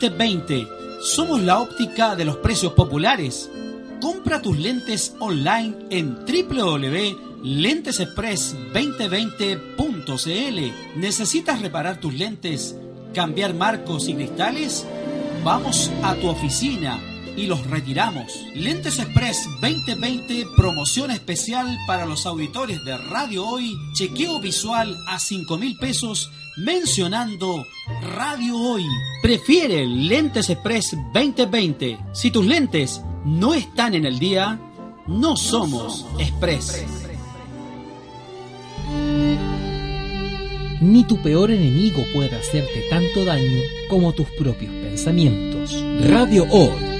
2020. Somos la óptica de los precios populares. Compra tus lentes online en www.lentesexpress2020.cl. ¿Necesitas reparar tus lentes, cambiar marcos y cristales? Vamos a tu oficina y los retiramos. Lentes Express 2020, promoción especial para los auditores de Radio Hoy, chequeo visual a 5 mil pesos mencionando Radio Hoy. Prefiere Lentes Express 2020. Si tus lentes no están en el día, no somos Express. Ni tu peor enemigo puede hacerte tanto daño como tus propios pensamientos. Radio Hoy,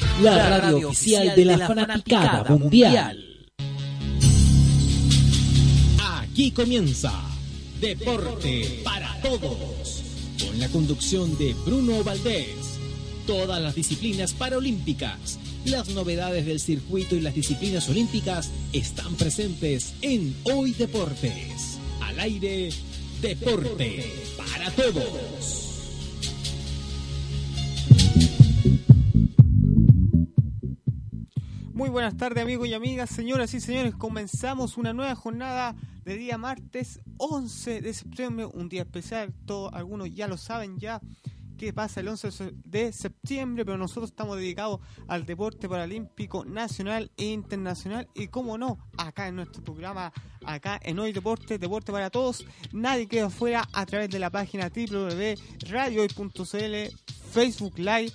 la radio oficial de la fanaticada mundial. Aquí comienza Deporte para Todos, con la conducción de Bruno Valdés. Todas las disciplinas paralímpicas, las novedades del circuito y las disciplinas olímpicas están presentes en Hoy Deportes. Al aire, Deporte para Todos. Muy buenas tardes amigos y amigas, señoras y señores, comenzamos una nueva jornada de día martes 11 de septiembre, un día especial, todos algunos ya lo saben ya qué pasa el 11 de septiembre, pero nosotros estamos dedicados al deporte paralímpico nacional e internacional. Y como no, acá en nuestro programa, acá en Hoy Deporte, Deporte para Todos, nadie queda afuera a través de la página www.radiohoy.cl, Facebook Live,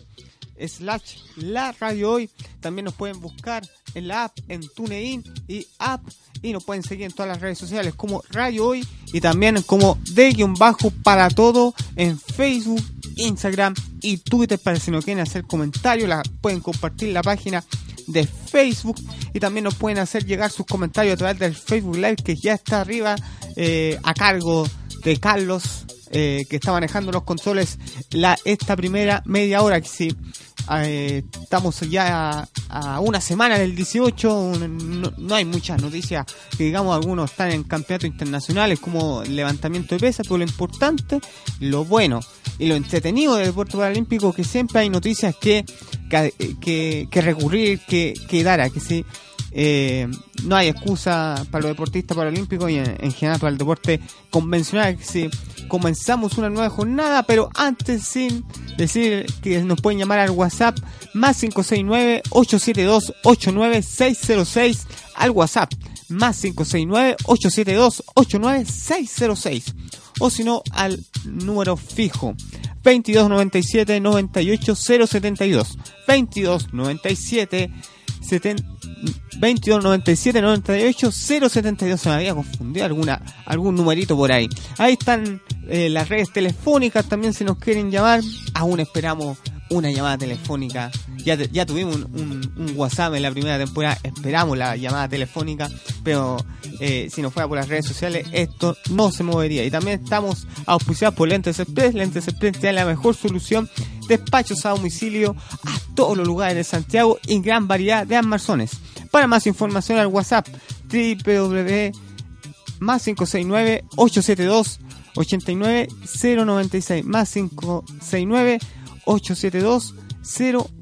slash la radio hoy. También nos pueden buscar en la app, en TuneIn y app. Y nos pueden seguir en todas las redes sociales como Radio Hoy y también como de guion bajo para todo en Facebook, Instagram y Twitter para si no quieren hacer comentarios. La, pueden compartir la página de Facebook y también nos pueden hacer llegar sus comentarios a través del Facebook Live que ya está arriba eh, a cargo de Carlos eh, que está manejando los controles la, esta primera media hora que sí eh, estamos ya a, una semana del 18, no, hay muchas noticias digamos algunos están en campeonatos internacionales como levantamiento de pesas, pero lo importante, lo bueno y lo entretenido del deporte paralímpico que siempre hay noticias que, que, que, recurrir, que, que dar que. Eh, no hay excusa para los deportistas paralímpicos y en, general para el deporte convencional. Si comenzamos una nueva jornada, pero antes sin decir que nos pueden llamar al WhatsApp más 569-872-89606 al WhatsApp más 569-872-89606 o si no al número fijo 2297 98072 2297 22 97 98 072 se me había confundido alguna algún numerito por ahí. Ahí están eh, las redes telefónicas también si nos quieren llamar. Aún esperamos una llamada telefónica. Ya, ya tuvimos un, un, WhatsApp en la primera temporada. Esperamos la llamada telefónica pero eh, si no fuera por las redes sociales esto no se movería. Y también estamos auspiciados por Lentes Express. Lentes Express tiene la mejor solución. Despachos a domicilio a todos los lugares de Santiago y gran variedad de armazones. Para más información al WhatsApp www más 569 872 89096 más 569 872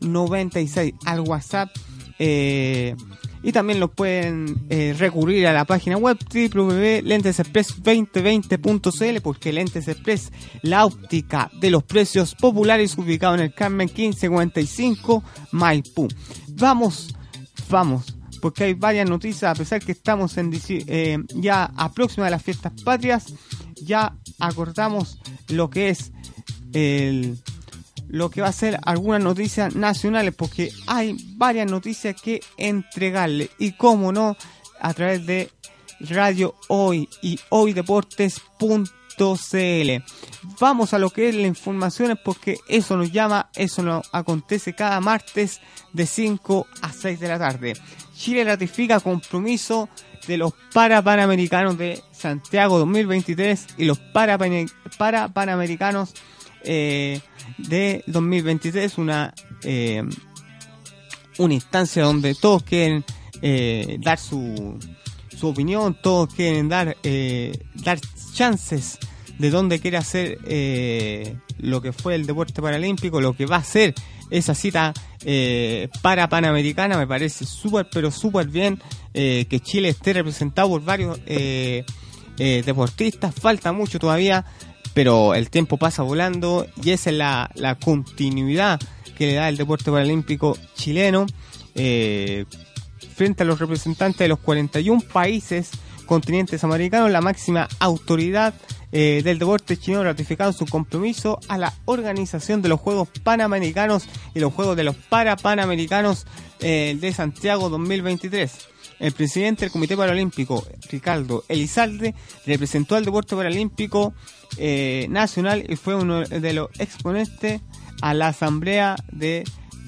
096 al WhatsApp eh, y también lo pueden eh, recurrir a la página web www.lentesexpress2020.cl porque Lentes Express, la óptica de los precios populares ubicado en el Carmen 1555 Maipú. Vamos, vamos, porque hay varias noticias, a pesar que estamos en eh, ya a próxima de las fiestas patrias, ya acordamos lo que es lo que va a ser algunas noticias nacionales, porque hay varias noticias que entregarle. Y como no, a través de Radio Hoy y Vamos a lo que es la información, porque eso nos llama, eso nos acontece cada martes de 5 a 6 de la tarde. Chile ratifica compromiso de los para panamericanos de Santiago 2023 y los para, para panamericanos eh, de 2023, una, eh, una instancia donde todos quieren eh, dar su, su opinión, todos quieren dar, dar chances de dónde quiere hacer lo que fue el deporte paralímpico, lo que va a ser esa cita para Panamericana, me parece súper, pero súper bien que Chile esté representado por varios deportistas, falta mucho todavía, pero el tiempo pasa volando y esa es la, continuidad que le da el deporte paralímpico chileno eh, frente a los representantes de los 41 países continentes americanos, la máxima autoridad eh, del deporte chileno ratificado su compromiso a la organización de los Juegos Panamericanos y los Juegos de los Parapanamericanos eh, de Santiago 2023. El presidente del Comité Paralímpico, Ricardo Elizalde, representó al deporte paralímpico eh, nacional y fue uno de los exponentes a la Asamblea de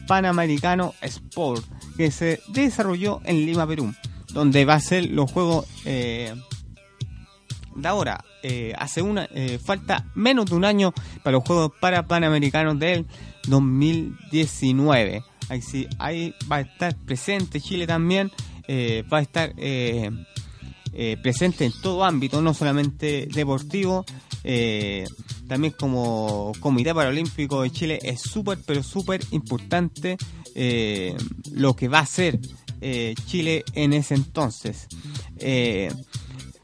Panamericano Sport, que se desarrolló en Lima, Perú, donde va a ser los Juegos eh, de ahora. Eh, hace una falta menos de un año para los Juegos para Panamericanos del 2019. Ahí, sí, ahí va a estar presente Chile también eh, va a estar eh, eh, presente en todo ámbito, no solamente deportivo, también como Comité Paralímpico de Chile es súper, pero súper importante lo que va a hacer Chile en ese entonces.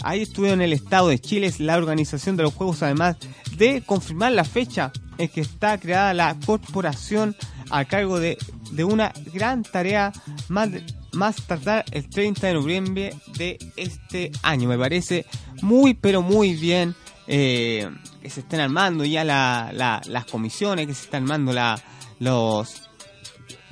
ahí estuvieron en el Estado de Chile, es la organización de los Juegos, además de confirmar la fecha en que está creada la corporación a cargo de, de una gran tarea más más tardar el 30 de noviembre de este año. Me parece muy, pero muy bien eh, que se estén armando ya las comisiones, que se están armando la, los,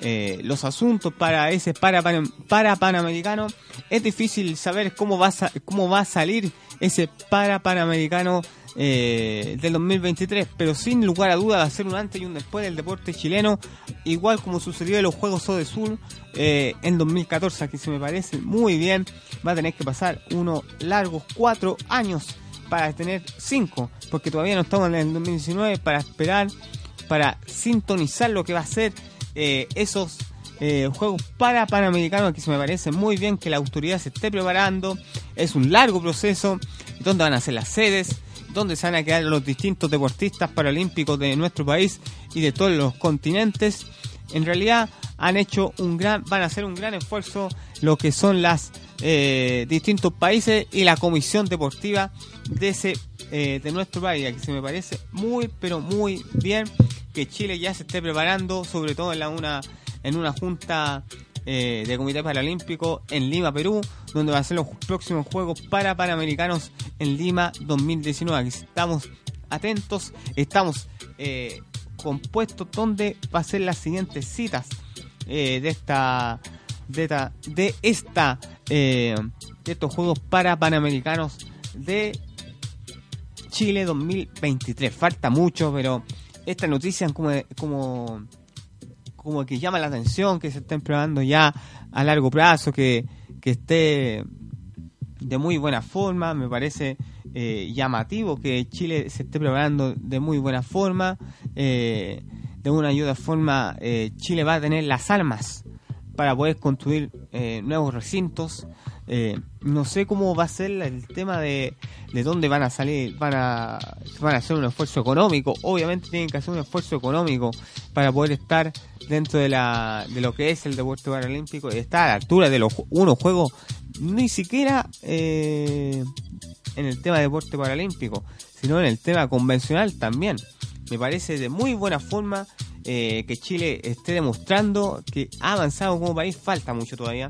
eh, los asuntos para ese para, para, panamericano. Es difícil saber cómo va a, cómo va a salir ese para panamericano eh, del 2023, pero sin lugar a duda va a ser un antes y un después del deporte chileno, igual como sucedió en los Juegos de Sur eh, en 2014, que se me parece muy bien, va a tener que pasar unos largos cuatro años para tener cinco, porque todavía no estamos en el 2019 para esperar, para sintonizar lo que va a ser eh, esos eh, juegos para Panamericanos que se me parece muy bien que la autoridad se esté preparando. Es un largo proceso. ¿Dónde van a ser las sedes? donde se van a quedar los distintos deportistas paralímpicos de nuestro país y de todos los continentes. En realidad han hecho un gran, van a hacer un gran esfuerzo lo que son las eh, distintos países y la comisión deportiva de ese de nuestro país, que se me parece muy pero muy bien que Chile ya se esté preparando, sobre todo en la una en una junta eh, de Comité Paralímpico en Lima, Perú, donde van a ser los próximos Juegos para Panamericanos en Lima 2019. Aquí estamos atentos, estamos eh, compuestos donde va a ser las siguientes citas eh, de esta de esta de esta de estos Juegos para Panamericanos de Chile 2023. Falta mucho, pero esta noticia como, como como que llama la atención, que se estén probando ya a largo plazo, que, esté de muy buena forma, me parece eh, llamativo que Chile se esté preparando de muy buena forma, eh, de una ayuda forma, eh, Chile va a tener las armas para poder construir nuevos recintos, Eh, no sé cómo va a ser el tema de, de dónde van a salir, van a, van a hacer un esfuerzo económico. Obviamente tienen que hacer un esfuerzo económico para poder estar dentro de, la, de lo que es el deporte paralímpico y estar a la altura de los unos juegos, ni siquiera eh, en el tema de deporte paralímpico, sino en el tema convencional también. Me parece de muy buena forma eh, que Chile esté demostrando que ha avanzado como país, falta mucho todavía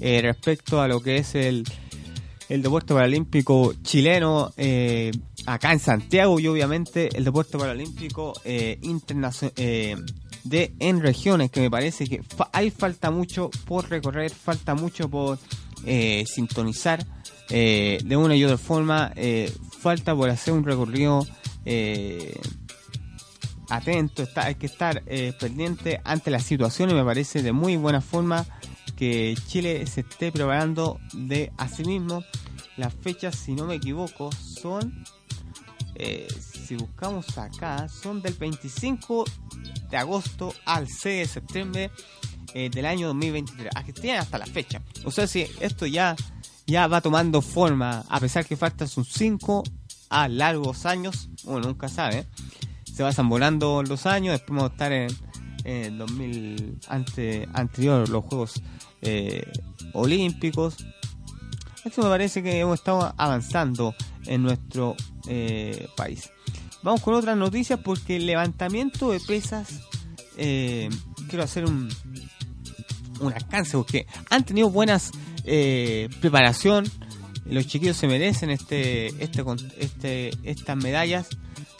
eh, respecto a lo que es el, el deporte paralímpico chileno eh, acá en Santiago y obviamente el deporte paralímpico internacional de en regiones que me parece que hay falta mucho por recorrer, falta mucho por sintonizar de una y otra forma, falta por hacer un recorrido atento, está, hay que estar eh, pendiente ante la situación y me parece de muy buena forma que Chile se esté preparando de sí mismo. Las fechas, si no me equivoco, son, eh, si buscamos acá, son del 25 de agosto al 6 de septiembre eh, del año 2023. Aquí tienen hasta la fecha. O sea, si esto ya, ya va tomando forma, a pesar que faltan sus 5 a largos años, uno nunca sabe se vayan volando los años, después vamos a estar en, el 2000 ante, anterior los Juegos eh, Olímpicos. Esto me parece que hemos estado avanzando en nuestro eh, país. Vamos con otras noticias porque el levantamiento de pesas, eh, quiero hacer un, un alcance porque han tenido buenas preparación. Los chiquillos se merecen este, este, este, estas medallas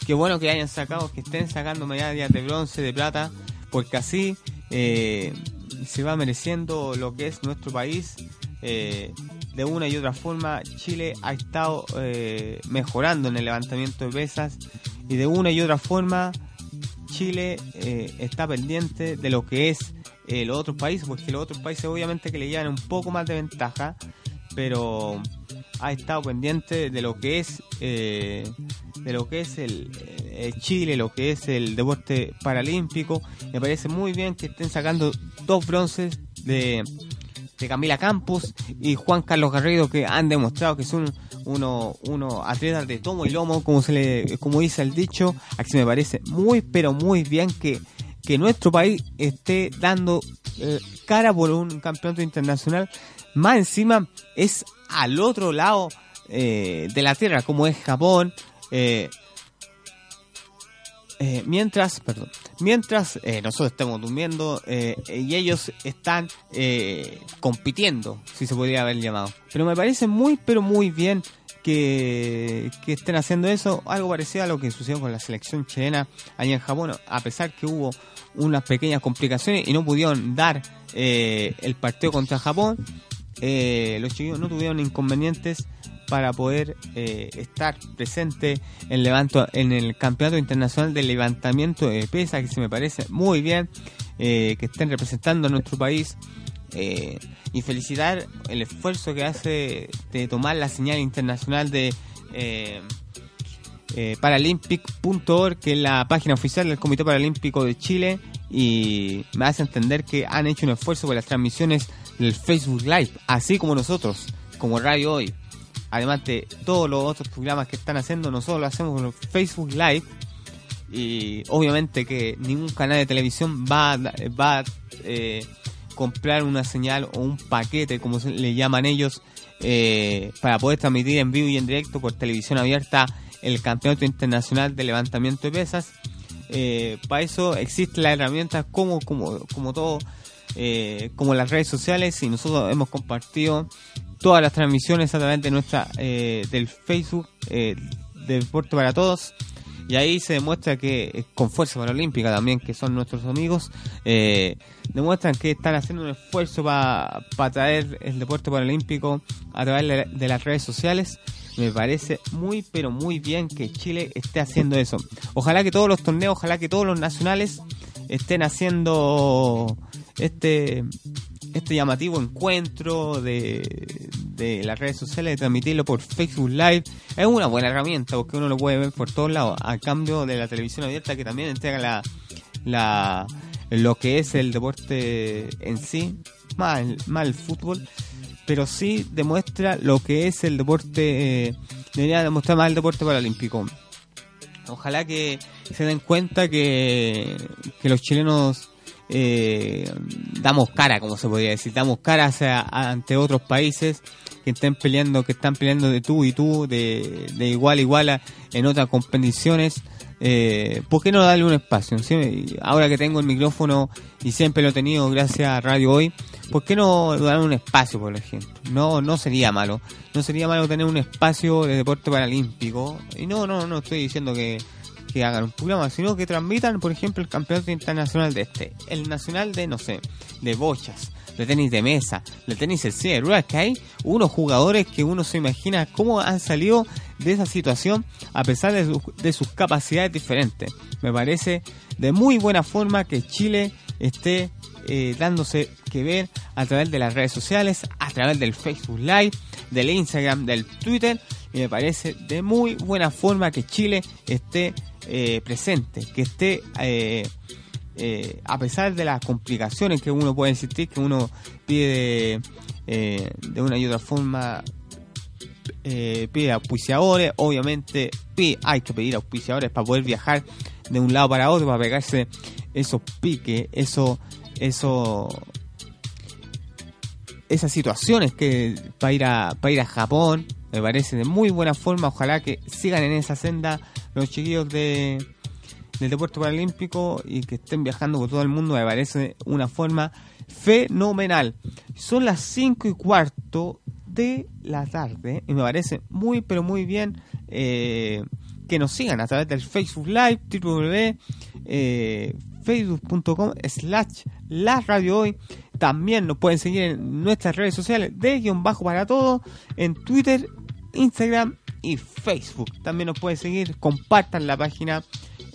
qué bueno que hayan sacado, que estén sacando medallas de bronce, de plata, porque así eh, se va mereciendo lo que es nuestro país. Eh, de una y otra forma, Chile ha estado eh, mejorando en el levantamiento de pesas y de una y otra forma, Chile está pendiente de lo que es los otros países, porque los otros países obviamente que le llevan un poco más de ventaja, pero ha estado pendiente de lo que es de lo que es el, Chile, lo que es el deporte paralímpico. Me parece muy bien que estén sacando dos bronces de, de Camila Campos y Juan Carlos Garrido que han demostrado que son unos uno atletas de tomo y lomo, como se le, como dice el dicho. Aquí me parece muy pero muy bien que, que nuestro país esté dando eh, cara por un campeonato internacional. Más encima es al otro lado eh, de la tierra, como es Japón. Eh, eh, mientras, perdón, mientras eh, nosotros estamos durmiendo y ellos están compitiendo, si se podría haber llamado. Pero me parece muy, pero muy bien que, que, estén haciendo eso, algo parecido a lo que sucedió con la selección chilena allá en Japón, a pesar que hubo unas pequeñas complicaciones y no pudieron dar el partido contra Japón, los chicos no tuvieron inconvenientes para poder eh, estar presente en, levanto, en el Campeonato Internacional de Levantamiento de Pesa, que se me parece muy bien eh, que estén representando a nuestro país. Eh, y felicitar el esfuerzo que hace de tomar la señal internacional de paralympic.org, que es la página oficial del Comité Paralímpico de Chile, y me hace entender que han hecho un esfuerzo por las transmisiones del Facebook Live, así como nosotros, como Radio Hoy además de todos los otros programas que están haciendo, nosotros lo hacemos con Facebook Live. Y obviamente que ningún canal de televisión va, a eh, comprar una señal o un paquete, como le llaman ellos, eh, para poder transmitir en vivo y en directo por televisión abierta el Campeonato Internacional de Levantamiento de Pesas. Eh, para eso existen las herramientas como todo, como las redes sociales y nosotros hemos compartido todas las transmisiones a través de nuestra eh, del Facebook eh, de Deporte para Todos. Y ahí se demuestra que eh, con Fuerza Paralímpica también que son nuestros amigos eh, demuestran que están haciendo un esfuerzo para traer el deporte paralímpico a través de, las redes sociales. Me parece muy pero muy bien que Chile esté haciendo eso. Ojalá que todos los torneos ojalá que todos los nacionales estén haciendo este este llamativo encuentro de, las redes sociales, de transmitirlo por Facebook Live, es una buena herramienta porque uno lo puede ver por todos lados, a cambio de la televisión abierta que también entrega la, la lo que es el deporte en sí, más, más el fútbol. pero sí demuestra lo que es el deporte, eh, debería demostrar más el deporte paralímpico. Ojalá que se den cuenta que, que los chilenos eh, damos cara, como se podría decir, damos cara hacia, ante otros países que estén peleando, que están peleando de tú y tú, de, de igual a igual en otras competiciones. Eh, ¿Por qué no darle un espacio? Ahora que tengo el micrófono y siempre lo he tenido gracias a Radio Hoy, ¿por qué no darle un espacio, por ejemplo? No, no sería malo. No sería malo tener un espacio de deporte paralímpico. Y no, no, no estoy diciendo que, que hagan un programa, sino que transmitan, por ejemplo, el campeonato internacional de este, el nacional de, no sé, de bochas, de tenis de mesa, de tenis el cine, que hay unos jugadores que uno se imagina cómo han salido de esa situación a pesar de, sus capacidades diferentes. Me parece de muy buena forma que Chile esté eh, dándose que ver a través de las redes sociales, a través del Facebook Live, del Instagram, del Twitter, y me parece de muy buena forma que Chile esté eh, presente, que esté, eh, eh, a pesar de las complicaciones que uno puede existir, que uno pide de una y otra forma, pide auspiciadores, obviamente hay que pedir auspiciadores para poder viajar de un lado para otro, para pegarse esos piques, eso, eso, esas situaciones que para ir a, para ir a Japón, me parece de muy buena forma, ojalá que sigan en esa senda los chiquillos de, del deporte paralímpico y que estén viajando por todo el mundo me parece una forma fenomenal. Son las 5 y cuarto de la tarde y me parece muy pero muy bien eh, que nos sigan a través del Facebook Live, www.facebook.com eh, slash la radio hoy. También nos pueden seguir en nuestras redes sociales de guion bajo para todo, en Twitter, Instagram Facebook. También nos pueden seguir, compartan la página,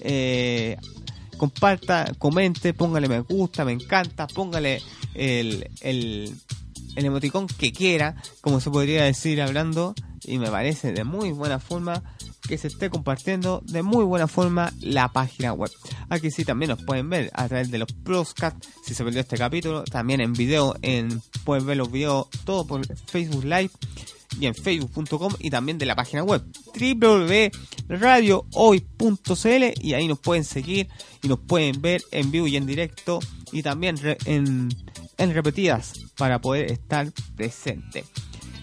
eh, comparta, comente, póngale me gusta, me encanta, póngale el, el, emoticón que quiera, como se podría decir hablando, y me parece de muy buena forma que se esté compartiendo de muy buena forma la página web. Aquí sí también nos pueden ver a través de los proscats si se perdió este capítulo, también en video, en pueden ver los videos todo por Facebook Live y en facebook.com y también de la página web www.radiohoy.cl y ahí nos pueden seguir y nos pueden ver en vivo y en directo y también en, en repetidas para poder estar presente.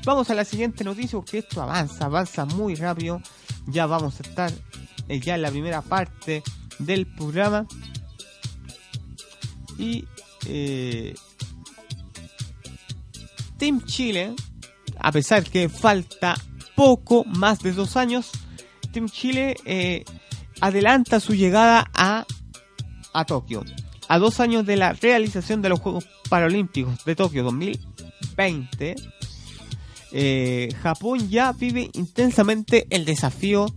Vamos a la siguiente noticia porque esto avanza, avanza muy rápido. Ya vamos a estar eh, ya en la primera parte del programa. Y eh, Team Chile a pesar que falta poco más de dos años, Team Chile eh, adelanta su llegada a, a Tokio. A dos años de la realización de los Juegos Paralímpicos de Tokio 2020, eh, Japón ya vive intensamente el desafío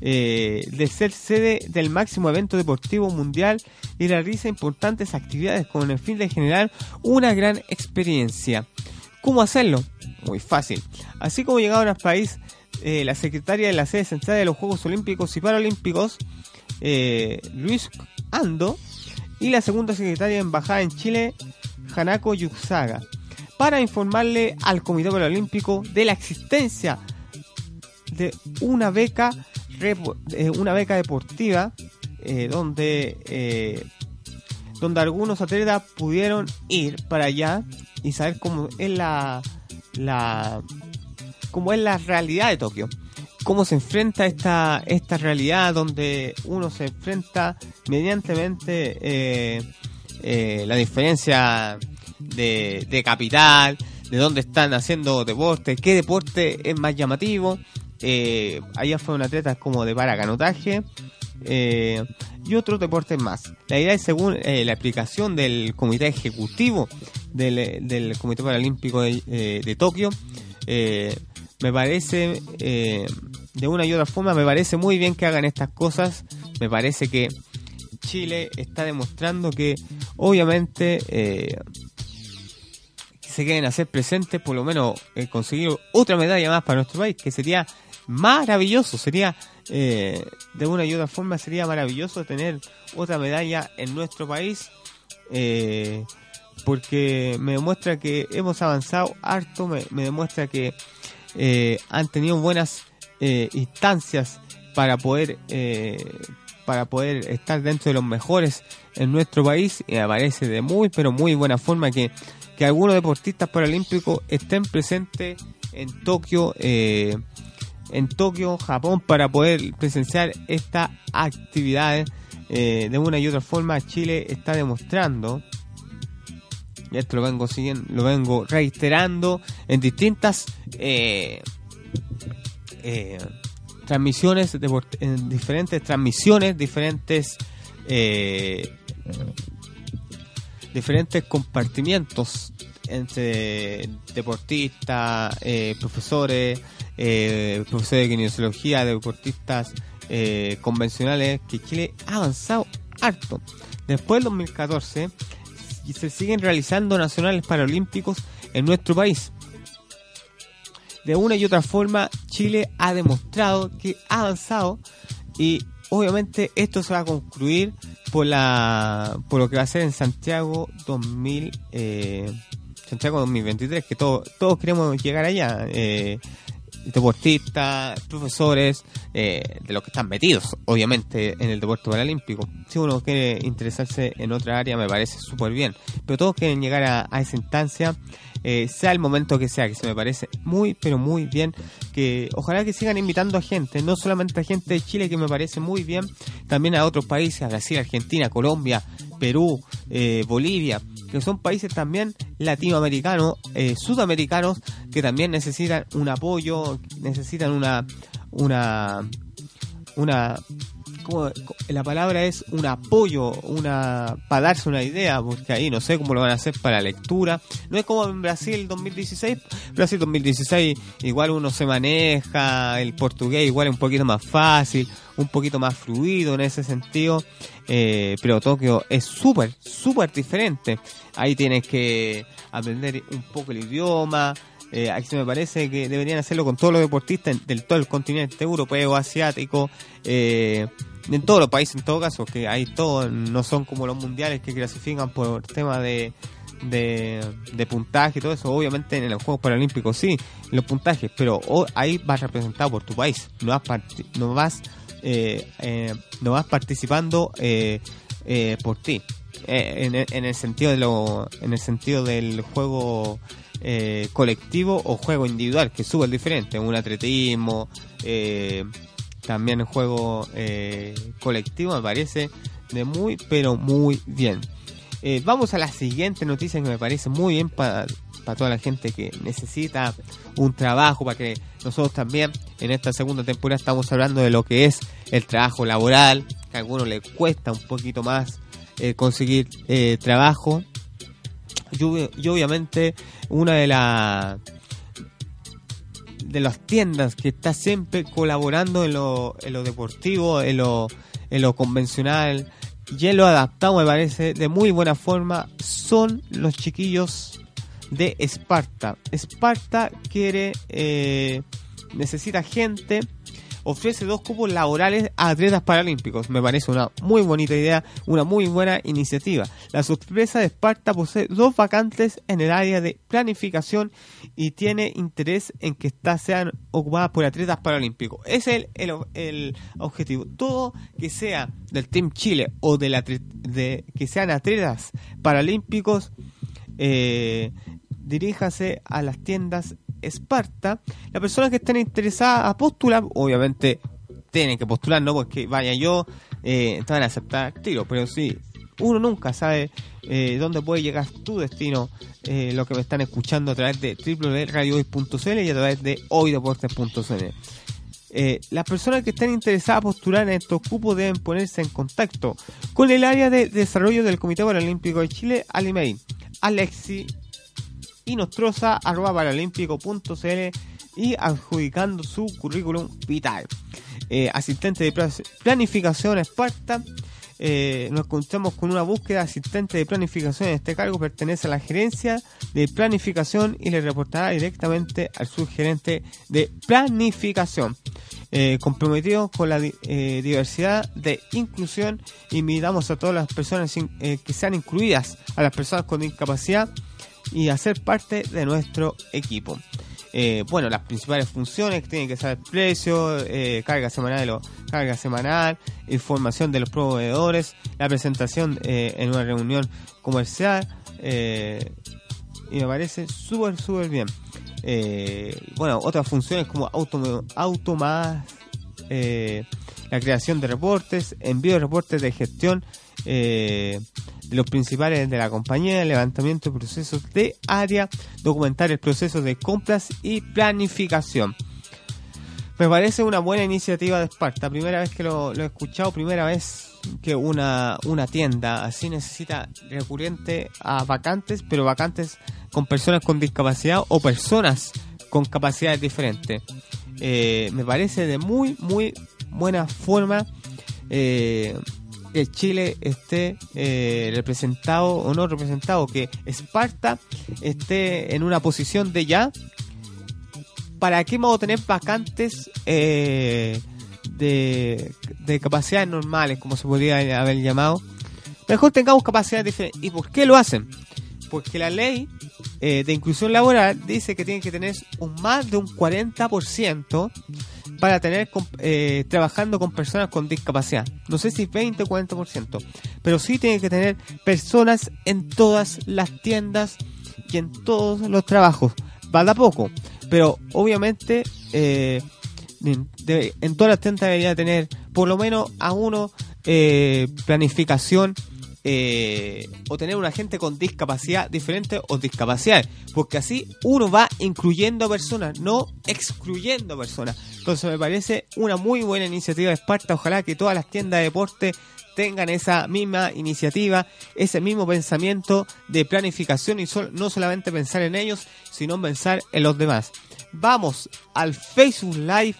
eh, de ser sede del máximo evento deportivo mundial y realiza importantes actividades con el fin de generar una gran experiencia. ¿Cómo hacerlo? Muy fácil. Así como llegaron al país eh, la secretaria de la sede central de los Juegos Olímpicos y Paralímpicos, eh, Luis Ando, y la segunda secretaria de Embajada en Chile, Hanako Yusaga, para informarle al Comité Paralímpico de la existencia de una beca, una beca deportiva eh, donde, donde algunos atletas pudieron ir para allá y saber cómo es la, la cómo es la realidad de Tokio. Cómo se enfrenta esta, esta realidad donde uno se enfrenta mediantemente eh, eh, la diferencia de, de, capital, de dónde están haciendo deporte, qué deporte es más llamativo. Eh, allá fueron atletas como de paracanotaje, eh, y otros deportes más. La idea es según eh, la explicación del comité ejecutivo del, del Comité Paralímpico de, eh, Tokio. me parece, de una y otra forma, me parece muy bien que hagan estas cosas. Me parece que Chile está demostrando que obviamente se quieren hacer presentes, por lo menos conseguir otra medalla más para nuestro país, que sería maravilloso, sería eh, de una y otra forma sería maravilloso tener otra medalla en nuestro país. Eh, porque me demuestra que hemos avanzado harto, me, me demuestra que eh, han tenido buenas instancias para poder para poder estar dentro de los mejores en nuestro país y me parece de muy pero muy buena forma que, que algunos deportistas paralímpicos estén presentes en Tokio en Tokio, Japón para poder presenciar estas actividades de una y otra forma Chile está demostrando y esto lo vengo siguiendo, lo vengo reiterando en distintas eh, eh, transmisiones, en diferentes transmisiones, diferentes eh, diferentes compartimientos entre deportistas, profesores, profesores de kinesiología, deportistas convencionales, que Chile ha avanzado harto. Después del 2014 y se siguen realizando nacionales paralímpicos en nuestro país. De una y otra forma, Chile ha demostrado que ha avanzado y obviamente esto se va a concluir por la lo que va a ser en Santiago 2000 eh, Santiago 2023 que todos todos queremos llegar allá eh, deportistas, profesores, eh, de los que están metidos, obviamente, en el deporte paralímpico. Si uno quiere interesarse en otra área, me parece súper bien. Pero todos quieren llegar a, esa instancia, eh, sea el momento que sea, que se me parece muy, pero muy bien. Que ojalá que sigan invitando a gente, no solamente a gente de Chile, que me parece muy bien, también a otros países, a Brasil, Argentina, Colombia, Perú, eh, Bolivia que son países también latinoamericanos, eh, sudamericanos, que también necesitan un apoyo, necesitan una, una, una, la palabra es un apoyo, una para darse una idea, porque ahí no sé cómo lo van a hacer para lectura. No es como en Brasil 2016, Brasil 2016 igual uno se maneja, el portugués igual es un poquito más fácil, un poquito más fluido en ese sentido. Eh, pero Tokio es súper, súper diferente. Ahí tienes que aprender un poco el idioma. Eh, aquí me parece que deberían hacerlo con todos los deportistas del todo el continente europeo, asiático, eh, en todos los países en todo caso, que hay todos, no son como los mundiales que clasifican por tema de, de, puntaje y todo eso. Obviamente en los Juegos Paralímpicos sí, los puntajes, pero ahí vas representado por tu país, no vas, no vas eh, eh, no vas participando eh, eh, por ti. En, en, el sentido de lo, en el sentido del juego colectivo o juego individual, que es súper diferente. Un atletismo, también el juego colectivo me parece de muy, pero muy bien. vamos a la siguiente noticia que me parece muy bien para para toda la gente que necesita un trabajo, para que nosotros también en esta segunda temporada estamos hablando de lo que es el trabajo laboral, que a algunos les cuesta un poquito más eh, conseguir eh, trabajo. Yo, obviamente una de las de las tiendas que está siempre colaborando en lo, en lo deportivo, en lo, en lo convencional, y en lo adaptado me parece de muy buena forma, son los chiquillos de Esparta. Esparta quiere, eh, necesita gente, ofrece dos cupos laborales a atletas paralímpicos. Me parece una muy bonita idea, una muy buena iniciativa. La sorpresa de Esparta posee dos vacantes en el área de planificación y tiene interés en que estas sean ocupadas por atletas paralímpicos. Ese es el, el, objetivo. Todo que sea del Team Chile o de, la, que sean atletas paralímpicos eh, diríjase a las tiendas Esparta. Las personas que estén interesadas a postular, obviamente tienen que postular, no porque vaya yo, eh, te van a aceptar tiro, pero sí, uno nunca sabe eh, dónde puede llegar tu destino, eh, lo que me están escuchando a través de www.radiohoy.cl y a través de hoydeportes.cl. Eh, las personas que estén interesadas a postular en estos cupos deben ponerse en contacto con el área de desarrollo del Comité Paralímpico de Chile alexi paralímpico.cl y adjudicando su currículum vital. Eh, asistente de planificación Esparta. Eh, nos encontramos con una búsqueda de asistente de planificación. En este cargo pertenece a la gerencia de planificación y le reportará directamente al subgerente de planificación. eh, comprometidos con la eh, diversidad de inclusión. Invitamos a todas las personas que sean incluidas, a las personas con discapacidad y a ser parte de nuestro equipo. bueno, las principales funciones tienen que ser precio, carga semanal, carga semanal, información de los proveedores, la presentación en una reunión comercial y me parece súper, súper bien. Eh, bueno, otras funciones como auto, auto eh, la creación de reportes, envío de reportes de gestión eh, de los principales de la compañía, levantamiento de procesos de área, documentar el proceso de compras y planificación. Me parece una buena iniciativa de Esparta, primera vez que lo, lo he escuchado, primera vez que una, una tienda así necesita recurrente a vacantes, pero vacantes con personas con discapacidad o personas con capacidades diferentes. Eh, me parece de muy, muy buena forma eh, que Chile esté eh, representado o no representado, que Esparta esté en una posición de ya. ¿Para qué vamos a tener vacantes de, de capacidades normales, como se podría haber llamado? Mejor tengamos capacidades diferentes. ¿Y por qué lo hacen? Porque la ley eh, de inclusión laboral dice que tienen que tener un más de un 40% para tener eh, trabajando con personas con discapacidad. No sé si 20 o 40%, pero sí tienen que tener personas en todas las tiendas y en todos los trabajos. Vale poco, pero obviamente eh, en todas las tiendas debería tener por lo menos a uno planificación eh, o tener una gente con discapacidad diferente o discapacidades, porque así uno va incluyendo personas, no excluyendo personas. Entonces me parece una muy buena iniciativa de Esparta, ojalá que todas las tiendas de deporte tengan esa misma iniciativa, ese mismo pensamiento de planificación y no solamente pensar en ellos, sino pensar en los demás. Vamos al Facebook Live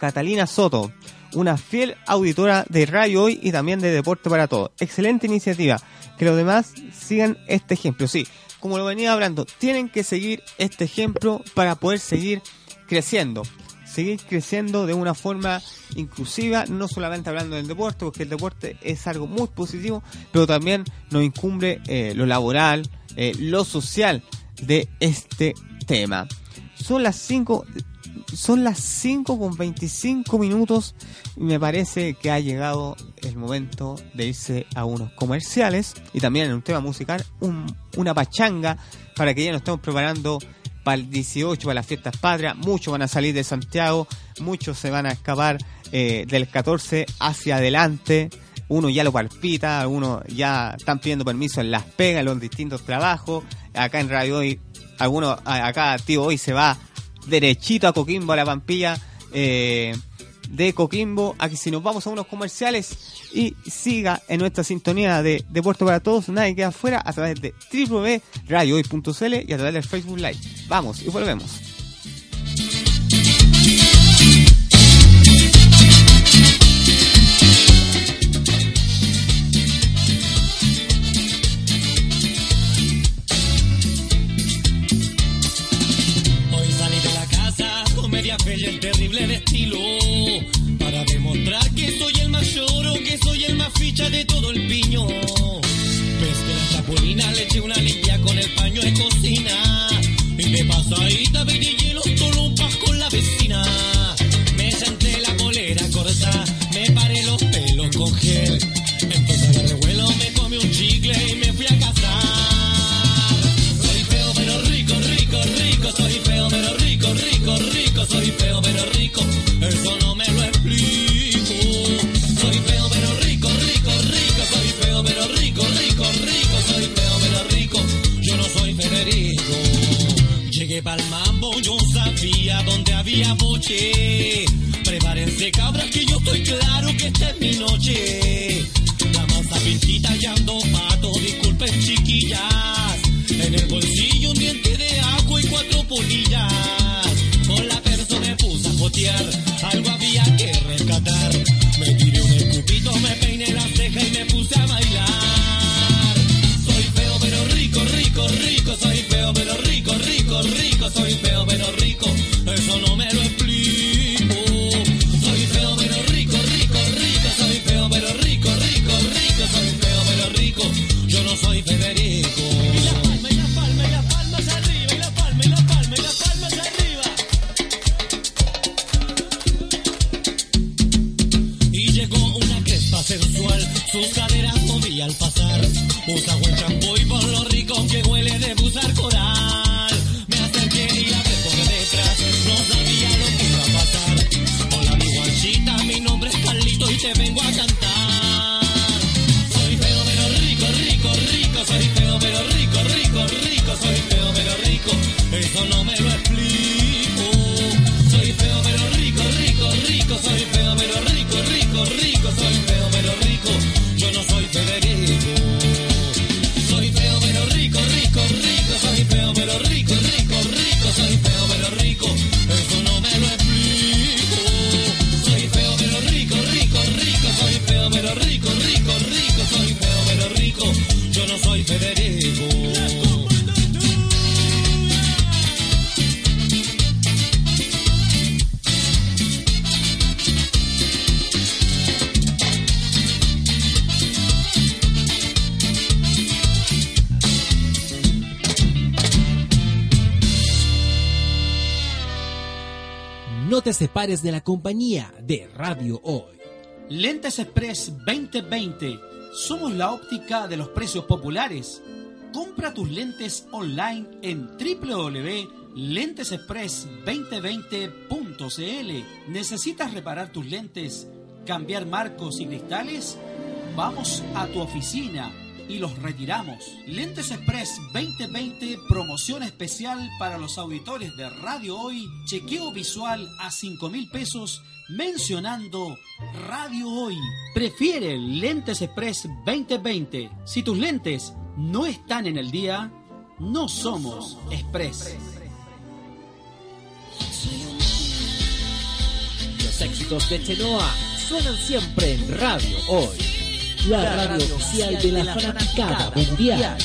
Catalina Soto una fiel auditora de Radio Hoy y también de Deporte para Todos. Excelente iniciativa. Que los demás sigan este ejemplo. Sí, como lo venía hablando, tienen que seguir este ejemplo para poder seguir creciendo. Seguir creciendo de una forma inclusiva, no solamente hablando del deporte, porque el deporte es algo muy positivo, pero también nos incumbe eh, lo laboral, eh, lo social de este tema. Son las 5, son las 5 con 25 minutos me parece que ha llegado el momento de irse a unos comerciales y también en un tema musical, una pachanga para que ya nos estemos preparando para el 18, para las fiestas patrias. Muchos van a salir de Santiago, muchos se van a escapar eh, del 14 hacia adelante. Uno ya lo palpita, algunos ya están pidiendo permiso en las pegas, en los distintos trabajos. Acá en Radio Hoy, algunos, acá Tío Hoy se va derechito a Coquimbo, a la Pampilla eh, de Coquimbo. Aquí si nos vamos a unos comerciales y siga en nuestra sintonía de Deporte para Todos, nadie queda afuera a través de www.radiohoy.cl y a través del Facebook Live. Vamos y volvemos. Separes de la compañía de Radio Hoy. Lentes Express 2020. Somos la óptica de los precios populares. Compra tus lentes online en www.lentesexpress2020.cl. ¿Necesitas reparar tus lentes, cambiar marcos y cristales? Vamos a tu oficina y los retiramos. Lentes Express 2020, promoción especial para los auditores de Radio Hoy, chequeo visual a 5 mil pesos mencionando Radio Hoy. Prefiere Lentes Express 2020. Si tus lentes no están en el día, no somos Express. Los éxitos de Chenoa suenan siempre en Radio Hoy, la radio oficial de la fanaticada mundial.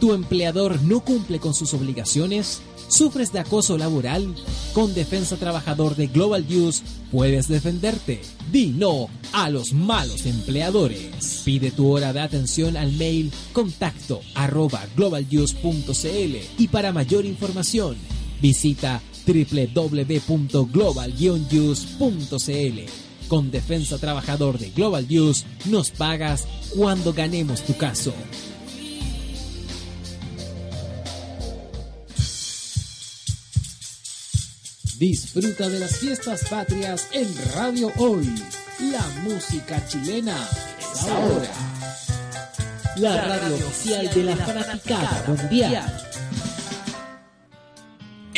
¿Tu empleador no cumple con sus obligaciones? ¿Sufres de acoso laboral? Con Defensa Trabajador de Global News puedes defenderte. Di no a los malos empleadores. Pide tu hora de atención al mail contacto arroba globalnews.cl y para mayor información visita www.global-news.cl. Con Defensa Trabajador de Global News nos pagas cuando ganemos tu caso. Disfruta de las fiestas patrias en Radio Hoy. La música chilena es ahora. La radio oficial de la fanaticada mundial.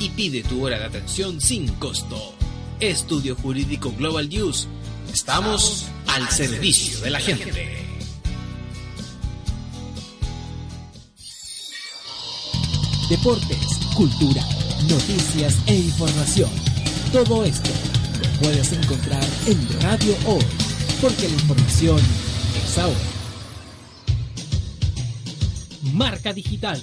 y pide tu hora de atención sin costo. Estudio Jurídico Global News. Estamos al servicio de la gente. Deportes, cultura, noticias e información. Todo esto lo puedes encontrar en Radio Hoy, porque la información es ahora. Marca digital.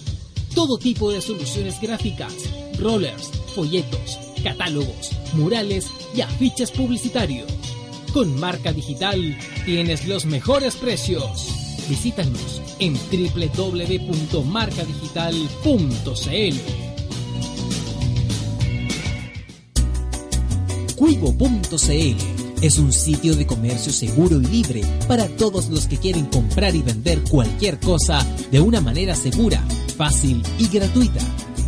Todo tipo de soluciones gráficas, rollers, folletos, catálogos, murales y afiches publicitarios. Con Marca Digital tienes los mejores precios. Visítanos en www.marcadigital.cl. Cuivo.cl es un sitio de comercio seguro y libre para todos los que quieren comprar y vender cualquier cosa de una manera segura, fácil y gratuita.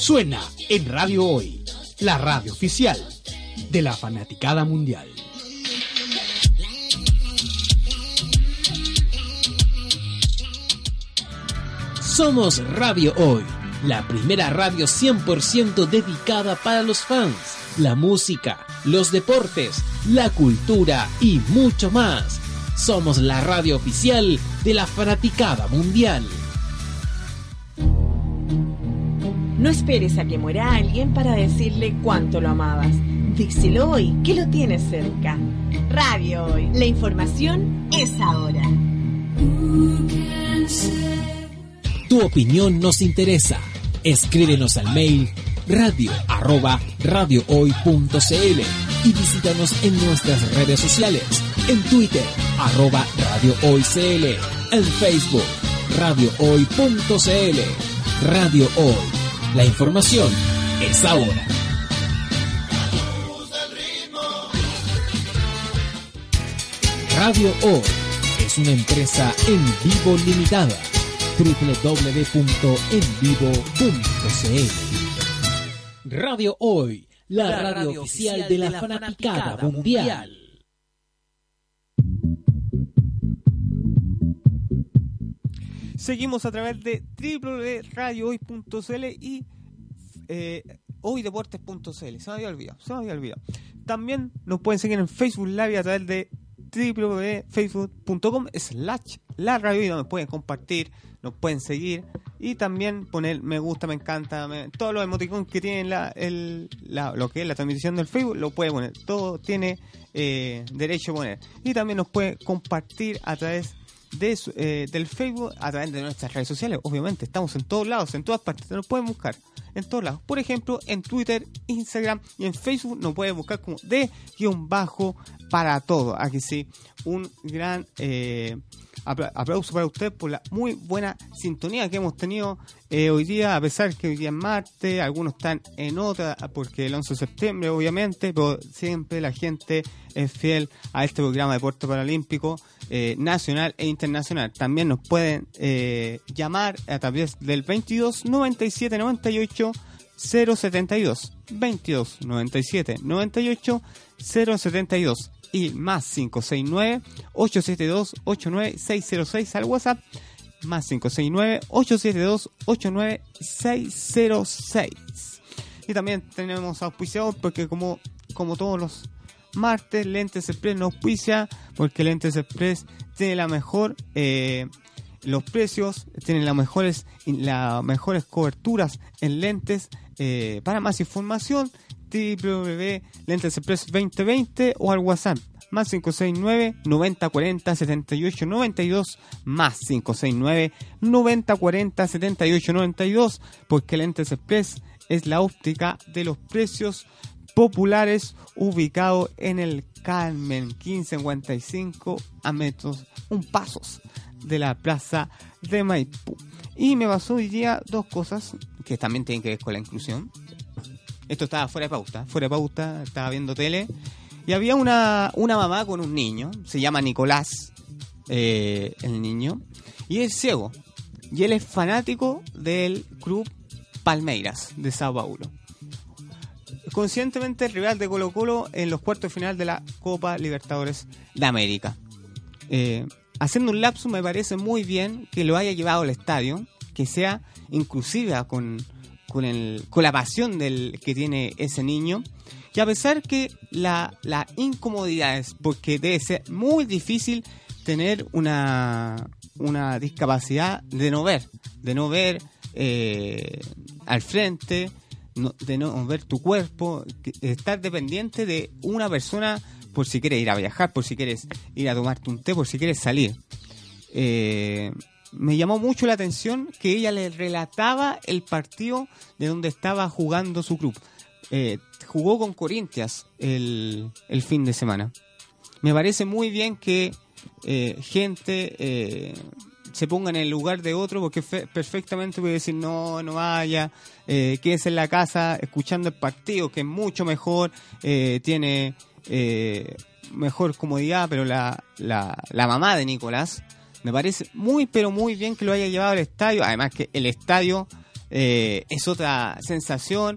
suena en Radio Hoy, la radio oficial de la fanaticada mundial. Somos Radio Hoy, la primera radio 100% dedicada para los fans, la música, los deportes, la cultura y mucho más. Somos la radio oficial de la fanaticada mundial. No esperes a que muera alguien para decirle cuánto lo amabas. Díselo hoy, que lo tienes cerca. Radio Hoy. La información es ahora. Tu opinión nos interesa. Escríbenos al mail radio arroba radiohoy.cl y visítanos en nuestras redes sociales. En Twitter, arroba radiohoycl. En Facebook, radiohoy.cl. Radio Hoy. La información es ahora. Radio Hoy es una empresa en vivo limitada www.envivo.cl Radio Hoy, la, radio, oficial de la, fanaticada, mundial. Seguimos a través de www.radiohoy.cl y eh, hoydeportes.cl. Se me había olvidado, se me había olvidado. También nos pueden seguir en Facebook Live a través de www.facebook.com slash la radio y nos pueden compartir, nos pueden seguir y también poner me gusta, me encanta, me- todos los emoticones que tienen la, el, lo que es la transmisión del Facebook, lo puede poner, todo tiene eh, derecho a poner. Y también nos puede compartir a través de eh, del Facebook, a través de nuestras redes sociales, obviamente, estamos en todos lados, en todas partes, nos pueden buscar en todos lados. Por ejemplo, en Twitter, Instagram y en Facebook nos pueden buscar como de guion bajo para todo. Aquí sí, un gran eh, aplauso para usted por la muy buena sintonía que hemos tenido eh, hoy día, a pesar que hoy día es martes, algunos están en otra, porque el 11 de septiembre, obviamente, pero siempre la gente es fiel a este programa de Deporte Paralímpico eh, nacional e internacional. También nos pueden eh, llamar a través del 22 97 98 072 22 97 98 072 y más 569 872 89606 al WhatsApp más 569 872 89606 y también tenemos auspiciador porque como como todos los martes Lentes Express nos auspicia porque Lentes Express tiene la mejor eh, los precios tienen las mejores las mejores coberturas en lentes eh, para más información www.lentesexpress 2020 o al WhatsApp más 569 9040 78 92 más 569 9040 78 92 porque Lentes Express es la óptica de los precios populares ubicado en el Carmen 1555 a metros, un pasos de la plaza de Maipú. Y me pasó hoy día dos cosas que también tienen que ver con la inclusión. Esto estaba fuera de pauta, fuera de pauta, estaba viendo tele. Y había una, una mamá con un niño, se llama Nicolás, eh, el niño, y es ciego. Y él es fanático del club Palmeiras de Sao Paulo conscientemente el rival de Colo Colo en los cuartos de final de la Copa Libertadores de América. Eh, haciendo un lapsus me parece muy bien que lo haya llevado al estadio, que sea inclusiva con, con, el, con la pasión del, que tiene ese niño. Y a pesar que la, la incomodidad es porque debe ser muy difícil tener una, una discapacidad de no ver, de no ver eh, al frente, no- de no ver tu cuerpo, estar dependiente de una persona por si quieres ir a viajar, por si quieres ir a tomarte un té, por si quieres salir. Eh, me llamó mucho la atención que ella le relataba el partido de donde estaba jugando su club. Eh, jugó con Corinthians el, fin de semana. Me parece muy bien que eh, gente eh, se ponga en el lugar de otro porque fe- perfectamente puede decir no, no vaya, eh, quédese en la casa escuchando el partido que es mucho mejor, tiene mejor comodidad, pero la, la, la mamá de Nicolás me parece muy pero muy bien que lo haya llevado al estadio, además que el estadio eh, es otra sensación,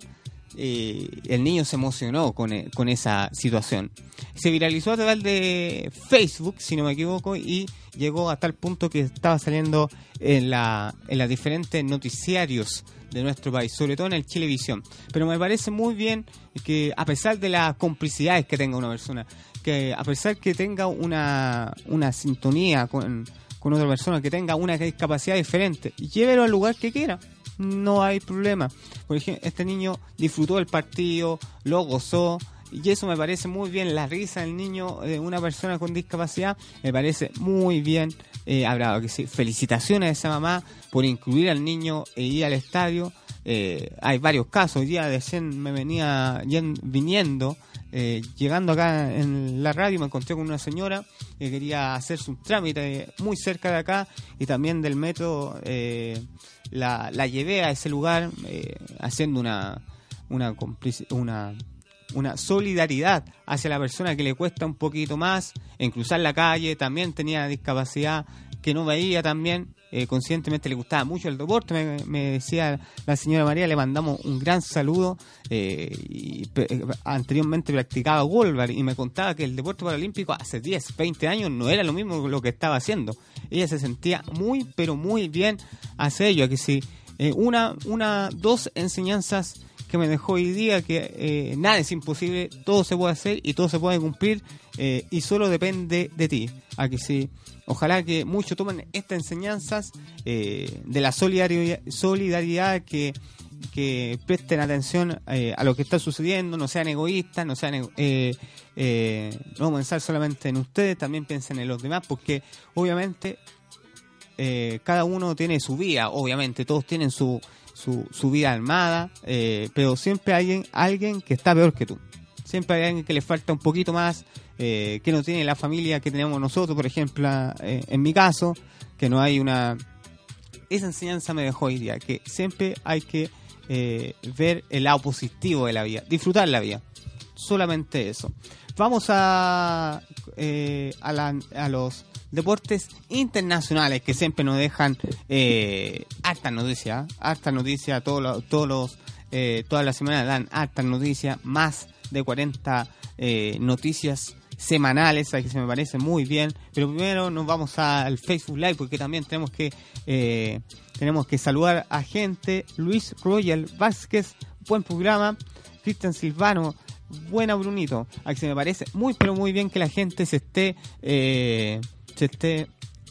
eh, el niño se emocionó con, e- con esa situación. Se viralizó a través de Facebook, si no me equivoco, y llegó a tal punto que estaba saliendo en, la, en los diferentes noticiarios de nuestro país, sobre todo en el Chilevisión. Pero me parece muy bien que a pesar de las complicidades que tenga una persona, que a pesar que tenga una, una sintonía con, con otra persona, que tenga una discapacidad diferente, llévelo al lugar que quiera no hay problema. Por ejemplo, este niño disfrutó del partido, lo gozó. Y eso me parece muy bien. La risa del niño de una persona con discapacidad me parece muy bien. Eh, habrá que sí, felicitaciones a esa mamá por incluir al niño e ir al estadio. Eh, hay varios casos. Hoy día recién me venía viniendo, eh, llegando acá en la radio, me encontré con una señora que quería hacerse un trámite muy cerca de acá y también del metro. eh, la, la llevé a ese lugar eh, haciendo una una, una una solidaridad hacia la persona que le cuesta un poquito más en cruzar la calle, también tenía discapacidad, que no veía también, eh, conscientemente le gustaba mucho el deporte, me, decía la señora María, le mandamos un gran saludo, eh, y, eh, anteriormente practicaba golf y me contaba que el deporte paralímpico hace 10, 20 años no era lo mismo lo que estaba haciendo. Ella se sentía muy, pero muy bien hacia ello, que si eh, una, una, dos enseñanzas que me dejó hoy día que eh, nada es imposible, todo se puede hacer y todo se puede cumplir eh, y solo depende de ti. A sí, ojalá que muchos tomen estas enseñanzas eh, de la solidaridad, que, que presten atención eh, a lo que está sucediendo, no sean egoístas, no sean no pensar solamente en ustedes, también piensen en los demás, porque obviamente cada uno tiene su vida, obviamente, todos tienen su, su, vida armada, eh, pero siempre hay alguien, alguien que está peor que tú. Siempre hay alguien que le falta un poquito más, eh, que no tiene la familia que tenemos nosotros, por ejemplo, eh, en mi caso, que no hay una... Esa enseñanza me dejó hoy día, que siempre hay que ver el lado positivo de la vida, disfrutar la vida. Solamente eso. Vamos a, a, la- a los deportes internacionales que siempre nos dejan eh, hartas noticias, ¿eh? hartas noticias, todos los, todos los, eh, todas las semanas dan hartas noticias, más de 40 eh, noticias semanales, que se me parece muy bien. Pero primero nos vamos al Facebook Live porque también tenemos que eh, tenemos que saludar a gente. Luis Royal Vázquez, buen programa. Cristian Silvano, buena Brunito. A que se me parece muy pero muy bien que la gente se esté se esté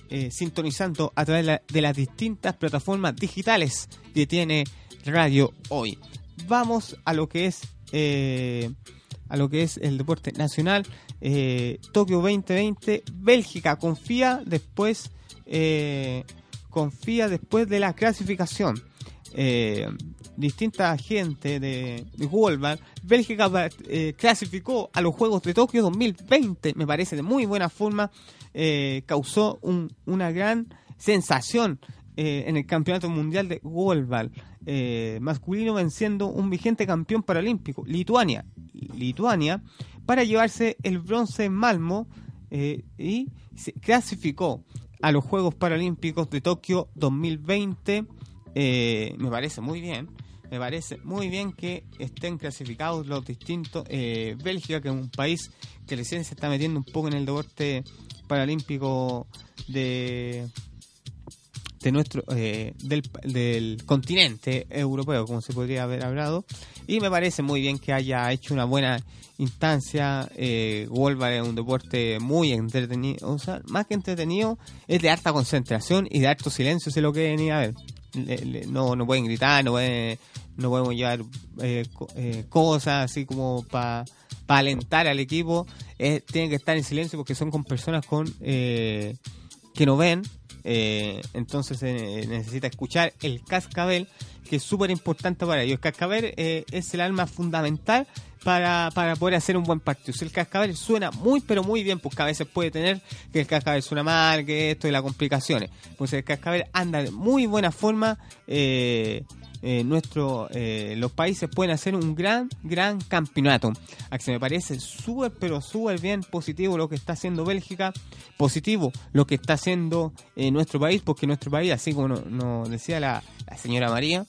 eh, sintonizando a través de, la- de las distintas plataformas digitales que tiene Radio Hoy. Vamos a lo que es eh, a lo que es el deporte nacional. Eh, Tokio 2020, Bélgica confía después confía después de la clasificación. Distinta gente de, de Bélgica clasificó a los Juegos de Tokio 2020, me parece de muy buena forma, eh, causó un- una gran sensación eh, en el Campeonato Mundial de Wolver eh, masculino venciendo un vigente campeón paralímpico, Lituania. Lituania, para llevarse el bronce en Malmo y se clasificó a los Juegos Paralímpicos de Tokio 2020. Eh, me parece muy bien. Me parece muy bien que estén clasificados los distintos. eh, Bélgica, que es un país que recién se está metiendo un poco en el deporte paralímpico de de nuestro eh, del, del continente europeo como se podría haber hablado. Y me parece muy bien que haya hecho una buena instancia eh, Wolver es un deporte muy entretenido más que entretenido es de alta concentración y de alto silencio si lo que venía a ver. No no pueden gritar no pueden no podemos llevar eh, eh, cosas así como para alentar al equipo eh, tienen que estar en silencio porque son con personas con eh, que no ven, eh, entonces eh, necesita escuchar el cascabel, que es súper importante para ellos. El cascabel es el arma fundamental para, para poder hacer un buen partido. Si el cascabel suena muy, pero muy bien, porque a veces puede tener que el cascabel suena mal, que esto y las complicaciones. Pues el cascabel anda de muy buena forma. Eh, nuestro, eh, los países pueden hacer un gran, gran campeonato. A que se me parece súper, pero súper bien positivo lo que está haciendo Bélgica, positivo lo que está haciendo eh, nuestro país, porque nuestro país, así como nos no decía la, señora María,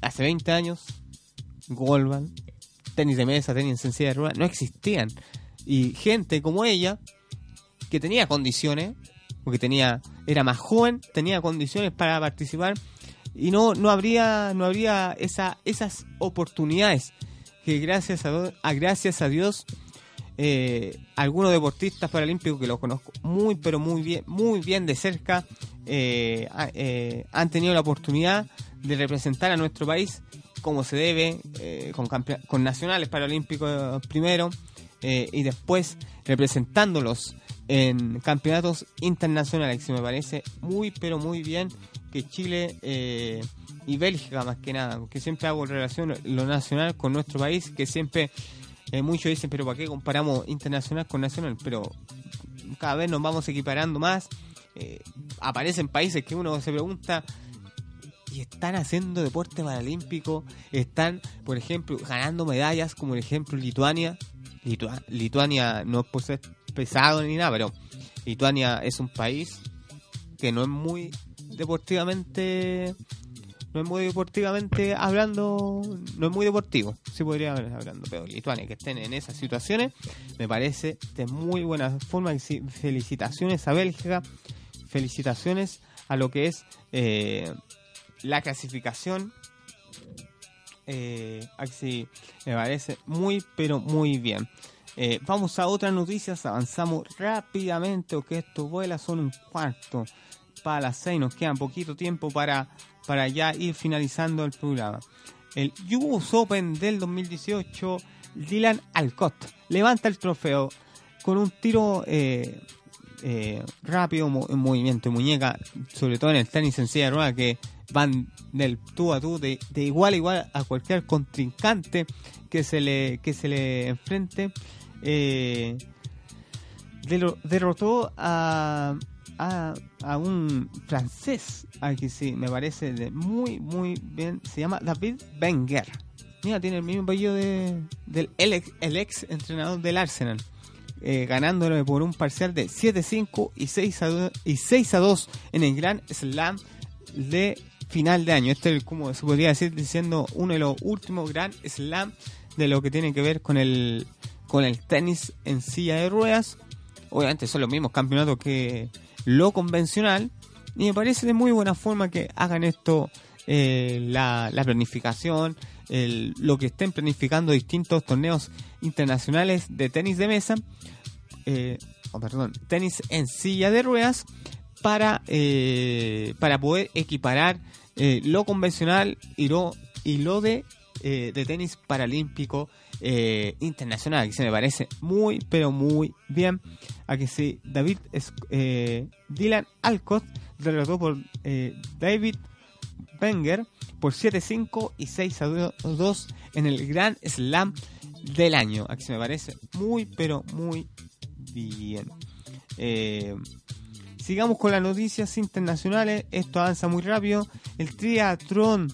hace 20 años, Golban, tenis de mesa, tenis en sencilla de ruedas, no existían. Y gente como ella, que tenía condiciones, porque tenía, era más joven, tenía condiciones para participar y no, no habría, no habría esa, esas oportunidades que gracias a, a gracias a Dios eh, algunos deportistas paralímpicos que los conozco muy pero muy bien muy bien de cerca eh, eh, han tenido la oportunidad de representar a nuestro país como se debe con, con nacionales paralímpicos primero y después representándolos en campeonatos internacionales que me parece muy pero muy bien que Chile eh, y Bélgica más que nada porque siempre hago relación lo nacional con nuestro país que siempre eh, muchos dicen, pero ¿para qué comparamos internacional con nacional? Pero cada vez nos vamos equiparando más. Eh, aparecen países que uno se pregunta, y están haciendo deporte paralímpico, están, por ejemplo, ganando medallas, como el ejemplo Lituania. Litua- Lituania no es por ser pesado ni nada, pero Lituania es un país que no es muy deportivamente no es muy deportivamente hablando, no es muy deportivo, sí podría haber hablando, pero Lituania que estén en esas situaciones me parece de muy buena forma. Felicitaciones a Bélgica, felicitaciones a lo que es eh, la clasificación. Eh, así me parece muy, pero muy bien. Eh, vamos a otras noticias, avanzamos rápidamente, que esto vuela, son un cuarto para las seis, nos queda poquito tiempo para para ya ir finalizando el programa. El US Open del 2018, Dylan Alcott levanta el trofeo con un tiro eh, eh, rápido, en movimiento de muñeca, sobre todo en el tenis en silla que van del tú a tú, de, igual a igual a cualquier contrincante que se le, que se le enfrente. Eh, derrotó a a, un francés, aquí sí, me parece de muy, muy bien. Se llama David Wenger. Mira, tiene el mismo apellido de, del el ex, el ex entrenador del Arsenal. Eh, ganándolo por un parcial de 7-5 y 6 a 2, y 6 a 2 en el Gran Slam de final de año. Este es como se podría decir diciendo uno de los últimos Gran Slam de lo que tiene que ver con el con el tenis en silla de ruedas. Obviamente son los mismos campeonatos que lo convencional. Y me parece de muy buena forma que hagan esto, eh, la, planificación, lo que estén planificando distintos torneos internacionales de tenis de mesa, eh, oh, perdón, tenis en silla de ruedas, para, eh, para poder equiparar lo convencional y lo, y lo de, de tenis paralímpico eh, internacional, que se me parece muy, pero muy bien. Aquí sí, David eh, Dylan Alcott derrotó por eh, David Wenger por 7-5 y 6-2 en el Gran Slam del año. Aquí se me parece muy, pero muy bien. sigamos con las noticias internacionales. Esto avanza muy rápido. El triatlón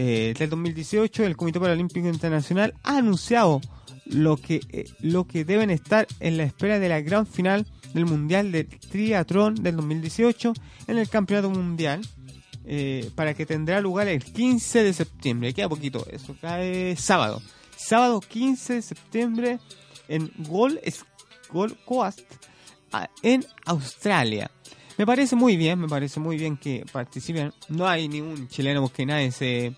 eh, del 2018, el Comité Paralímpico Internacional ha anunciado lo que, eh, lo que deben estar en la espera de la gran final del Mundial de Triatlón del 2018 en el Campeonato Mundial. Eh, para que tendrá lugar el 15 de septiembre. Queda poquito, eso cae sábado. Sábado 15 de septiembre en Gold, Gold Coast en Australia. Me parece muy bien, me parece muy bien que participen. No hay ningún chileno porque nadie se...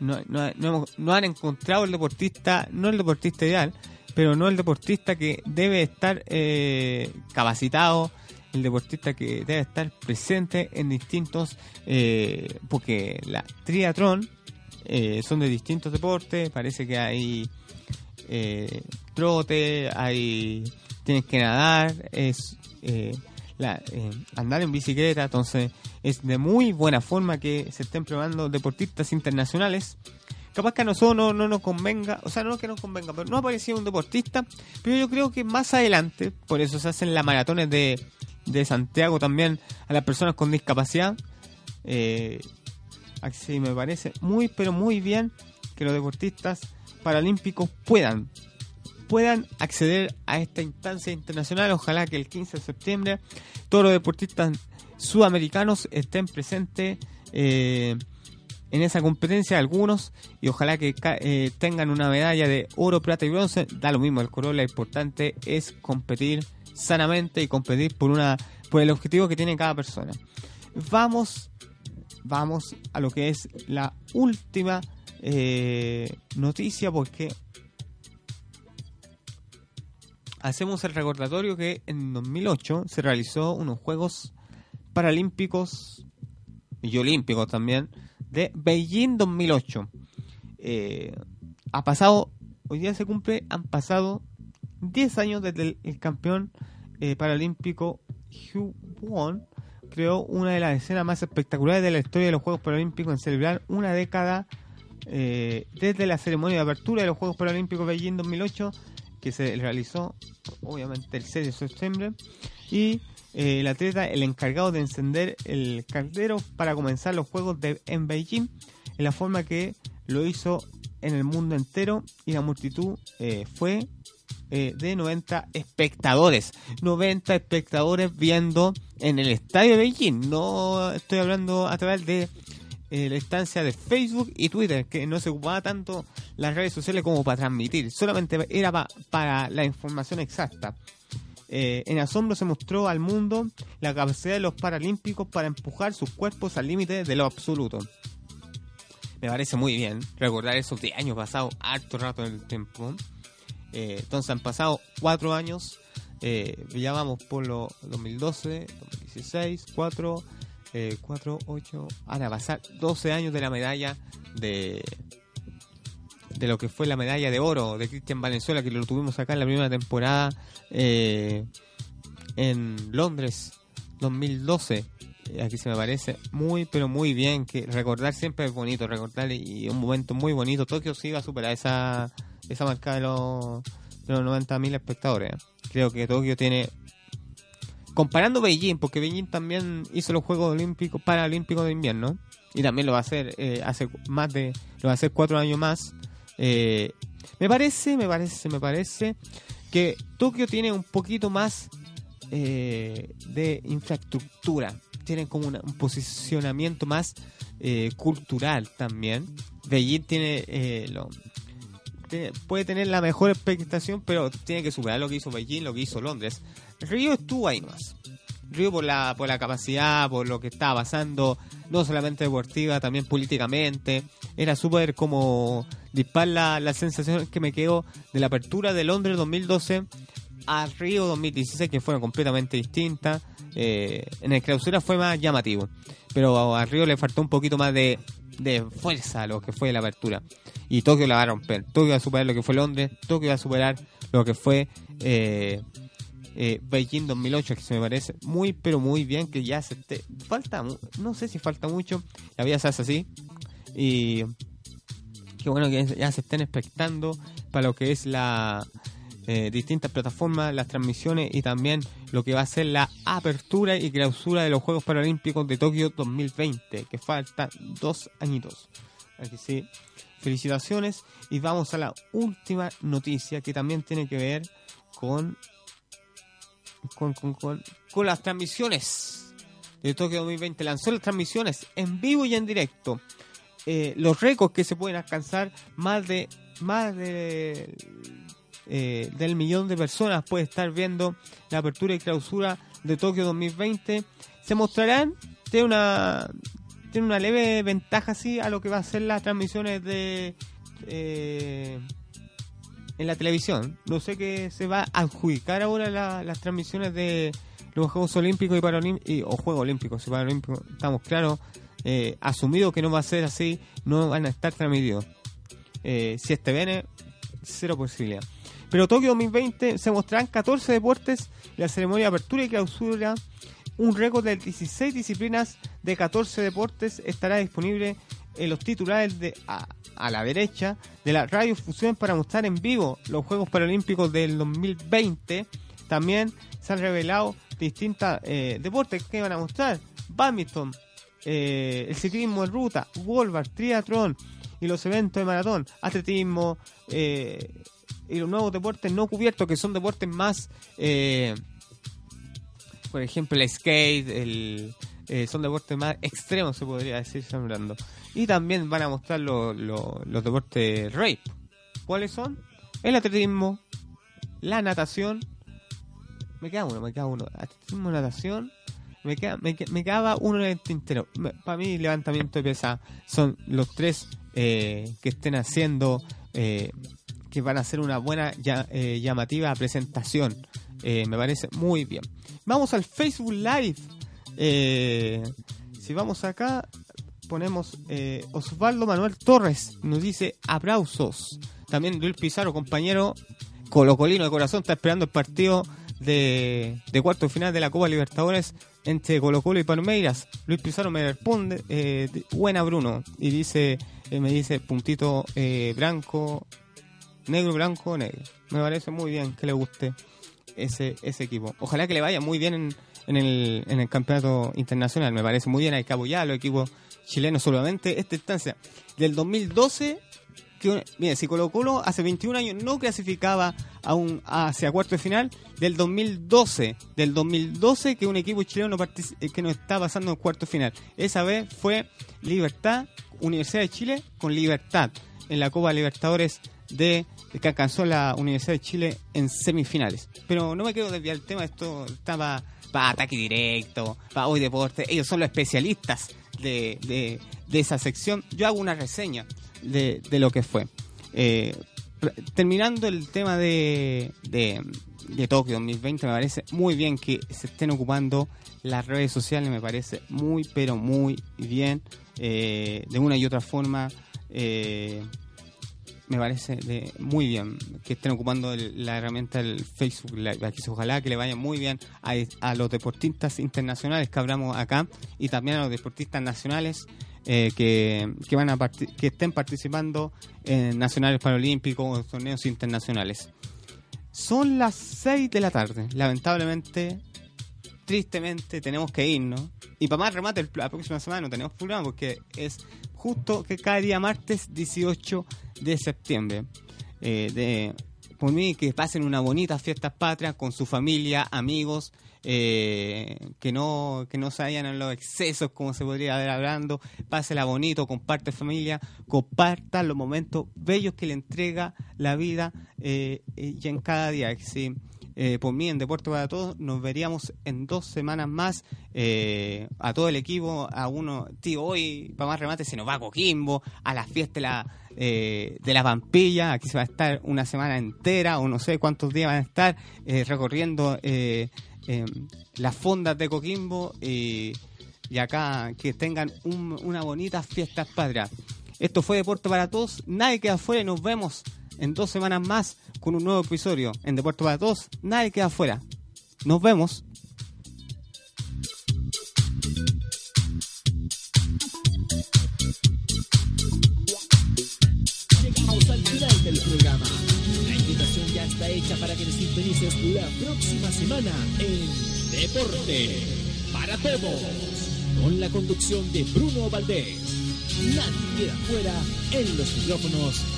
No, no, han encontrado el deportista, no el deportista ideal, pero no el deportista que debe estar eh, capacitado, el deportista que debe estar presente en distintos, eh, porque la triatlón eh, son de distintos deportes, parece que hay trote, hay tienes que nadar, es eh, eh, andar en bicicleta, entonces es de muy buena forma que se estén probando deportistas internacionales. Capaz que a nosotros no, no nos convenga, o sea, no que nos convenga, pero no ha aparecido un deportista, pero yo creo que más adelante, por eso se hacen las maratones de, de Santiago también a las personas con discapacidad. Eh, así me parece muy, pero muy bien que los deportistas paralímpicos puedan puedan acceder a esta instancia internacional. Ojalá que el 15 de septiembre todos los deportistas sudamericanos estén presentes eh, en esa competencia, algunos, y ojalá que eh, tengan una medalla de oro, plata y bronce. Da lo mismo el color, lo importante es competir sanamente y competir por, una, por el objetivo que tiene cada persona. Vamos, vamos a lo que es la última eh, noticia porque hacemos el recordatorio que en 2008 se realizó unos Juegos Paralímpicos y Olímpicos también de Beijing 2008. Eh, ha pasado, hoy día se cumple, han pasado 10 años desde el, campeón eh, paralímpico Hugh Won creó una de las escenas más espectaculares de la historia de los Juegos Paralímpicos en celebrar una década eh, desde la ceremonia de apertura de los Juegos Paralímpicos Beijing 2008 que se realizó obviamente el 6 de septiembre y eh, el atleta el encargado de encender el caldero para comenzar los juegos de, en Beijing en la forma que lo hizo en el mundo entero y la multitud eh, fue eh, de 90 espectadores. 90 espectadores viendo en el estadio de Beijing. No estoy hablando a través de eh, la instancia de Facebook y Twitter, que no se ocupaba tanto las redes sociales como para transmitir, solamente era pa- para la información exacta. Eh, en asombro se mostró al mundo la capacidad de los paralímpicos para empujar sus cuerpos al límite de lo absoluto. Me parece muy bien recordar esos 10 años pasados, harto rato en el tiempo. Eh, entonces han pasado 4 años, eh, ya vamos por los 2012, 2016, 4, eh, 4, 8, ahora pasar 12 años de la medalla de de lo que fue la medalla de oro de Cristian Valenzuela que lo tuvimos acá en la primera temporada eh, en Londres 2012 Eh, aquí se me parece muy pero muy bien que recordar siempre es bonito recordar y un momento muy bonito Tokio sí va a superar esa esa marca de los de los 90.000 espectadores creo que Tokio tiene comparando Beijing, porque Beijing también hizo los Juegos Olímpicos Paralímpicos de invierno y también lo va a hacer eh, hace más de lo va a hacer cuatro años más. Eh, me parece, me parece, me parece que Tokio tiene un poquito más eh, de infraestructura, tiene como una- un posicionamiento más eh, cultural también. Beijing tiene eh, lo, puede tener la mejor expectación, pero tiene que superar lo que hizo Beijing, lo que hizo Londres. Río estuvo ahí más. Río por la, por la capacidad, por lo que estaba pasando, no solamente deportiva, también políticamente. Era súper como dispar la, la sensación que me quedó de la apertura de Londres 2012 a Río 2016, que fueron completamente distintas. Eh, en el clausura fue más llamativo, pero a Río le faltó un poquito más de, de fuerza lo que fue la apertura. Y Tokio la va a romper. Tokio va a superar lo que fue Londres, Tokio va a superar lo que fue eh, eh, Beijing 2008, que se me parece muy, pero muy bien que ya se esté. Falta, no sé si falta mucho, la vida se hace así. Y qué bueno que ya se estén expectando para lo que es la eh, distintas plataformas, las transmisiones y también lo que va a ser la apertura y clausura de los Juegos Paralímpicos de Tokio 2020, que falta dos añitos. Así que sí, felicitaciones y vamos a la última noticia que también tiene que ver con con, con, las transmisiones de Tokio 2020. Lanzó las transmisiones en vivo y en directo. Eh, los récords que se pueden alcanzar, más de más de eh, del millón de personas puede estar viendo la apertura y clausura de Tokio 2020. Se mostrarán, tiene una tiene una leve ventaja así a lo que va a ser las transmisiones de eh, en la televisión. No sé qué se va a adjudicar ahora la- las transmisiones de los Juegos Olímpicos y Paralímpicos, o Juegos Olímpicos y Paralímpicos. Estamos claros, eh, asumido que no va a ser así, no van a estar transmitidos. Eh, si este viene, cero posibilidad. Pero Tokio 2020 se mostrarán 14 deportes, la ceremonia de apertura y clausura, un récord de 16 disciplinas de 14 deportes estará disponible en los titulares de a, a la derecha de la radiofusión para mostrar en vivo los Juegos Paralímpicos del 2020. También se han revelado distintos deportes que van a mostrar. Badminton, eh, el ciclismo en ruta, Wolvar, triatlón y los eventos de maratón, atletismo eh, y los nuevos deportes no cubiertos que son deportes más, eh, por ejemplo, el skate, el, eh, son deportes más extremos se podría decir hablando. Y también van a mostrar lo- lo- los deportes rape. ¿Cuáles son? El atletismo, la natación. Me queda uno, me queda uno. Atletismo, natación. Me, queda, me, me quedaba uno en el tintero. Para mí, levantamiento de pesa son los tres eh, que estén haciendo, eh, que van a hacer una buena, ya- eh, llamativa presentación. Me parece muy bien. Vamos al Facebook Live. Si vamos acá, ponemos eh, Osvaldo Manuel Torres, nos dice aplausos. También Luis Pizarro, compañero colocolino de corazón, está esperando el partido de, cuarto final de la Copa Libertadores entre Colo Colo y Palmeiras. Luis Pizarro me responde, eh, buena Bruno, y dice, eh, me dice puntito blanco, negro, blanco, negro. Me parece muy bien que le guste ese, ese equipo. Ojalá que le vaya muy bien en, en el, en el campeonato internacional. Me parece muy bien, hay que apoyar a los equipos chilenos solamente esta instancia. Del 2012 que, mire, si Colo Colo hace 21 años no clasificaba a hacia cuarto de final, del 2012, del 2012 que un equipo chileno no eh, que no está pasando en cuarto de final. Esa vez fue Libertad, Universidad de Chile con Libertad en la Copa Libertadores de que alcanzó la Universidad de Chile en semifinales. Pero no me quiero desviar el tema, esto estaba para ataque directo, para hoy deporte, ellos son los especialistas de, de, esa sección. Yo hago una reseña de, de lo que fue. Eh, terminando el tema de, de, de, Tokio 2020, me parece muy bien que se estén ocupando las redes sociales, me parece muy, pero muy bien. Eh, de una y otra forma, eh, me parece de, muy bien que estén ocupando la herramienta del Facebook Live. Ojalá que le vaya muy bien a, los deportistas internacionales que hablamos acá y también a los deportistas nacionales eh, que, que, van a que estén participando en nacionales paralímpicos o torneos internacionales. Son las 6 de la tarde. Lamentablemente, tristemente, tenemos que irnos. Y para más remate, la próxima semana no tenemos programa porque es justo que cada día martes 18 de septiembre. Eh, de, por mí, que pasen una bonita fiesta patria con su familia, amigos, eh, que no que no se vayan en los excesos como se podría ver hablando, pásela bonito, comparte familia, comparta los momentos bellos que le entrega la vida eh, y en cada día. ¿sí? Eh, por mí en Deporte para Todos. Nos veríamos en dos semanas más eh, a todo el equipo, a uno, tío, hoy para más remate se nos va a Coquimbo, a la fiesta de la, eh, de la Pampilla, aquí se va a estar una semana entera o no sé cuántos días van a estar recorriendo las fondas de Coquimbo y acá que tengan una bonita fiesta patria. Esto fue Deporte para Todos, nadie queda afuera y nos vemos en dos semanas más con un nuevo episodio en Deportes para Todos. Nadie queda afuera. Nos vemos. Llegamos al final del programa. La invitación ya está hecha para que nos sintonices la próxima semana en Deporte para Todos. Con la conducción de Bruno Valdés. Nadie queda fuera en los micrófonos